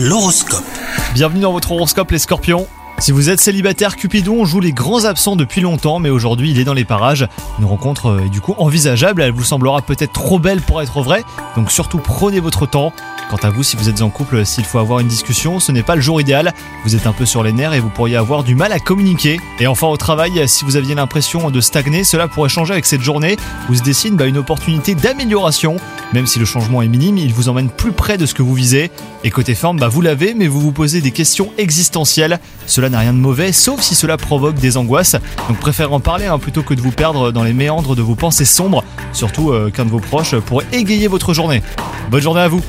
L'horoscope. Bienvenue dans votre horoscope les scorpions. Si vous êtes célibataire, Cupidon joue les grands absents depuis longtemps, mais aujourd'hui il est dans les parages. Une rencontre euh, est du coup envisageable, elle vous semblera peut-être trop belle pour être vraie, donc surtout prenez votre temps. Quant à vous, si vous êtes en couple, s'il faut avoir une discussion, ce n'est pas le jour idéal. Vous êtes un peu sur les nerfs et vous pourriez avoir du mal à communiquer. Et enfin au travail, si vous aviez l'impression de stagner, cela pourrait changer avec cette journée où se dessine bah, une opportunité d'amélioration. Même si le changement est minime, il vous emmène plus près de ce que vous visez. Et côté forme, bah, vous l'avez, mais vous vous posez des questions existentielles. Cela n'a rien de mauvais, sauf si cela provoque des angoisses. Donc préférez en parler hein, plutôt que de vous perdre dans les méandres de vos pensées sombres. Surtout euh, qu'un de vos proches pourrait égayer votre journée. Bonne journée à vous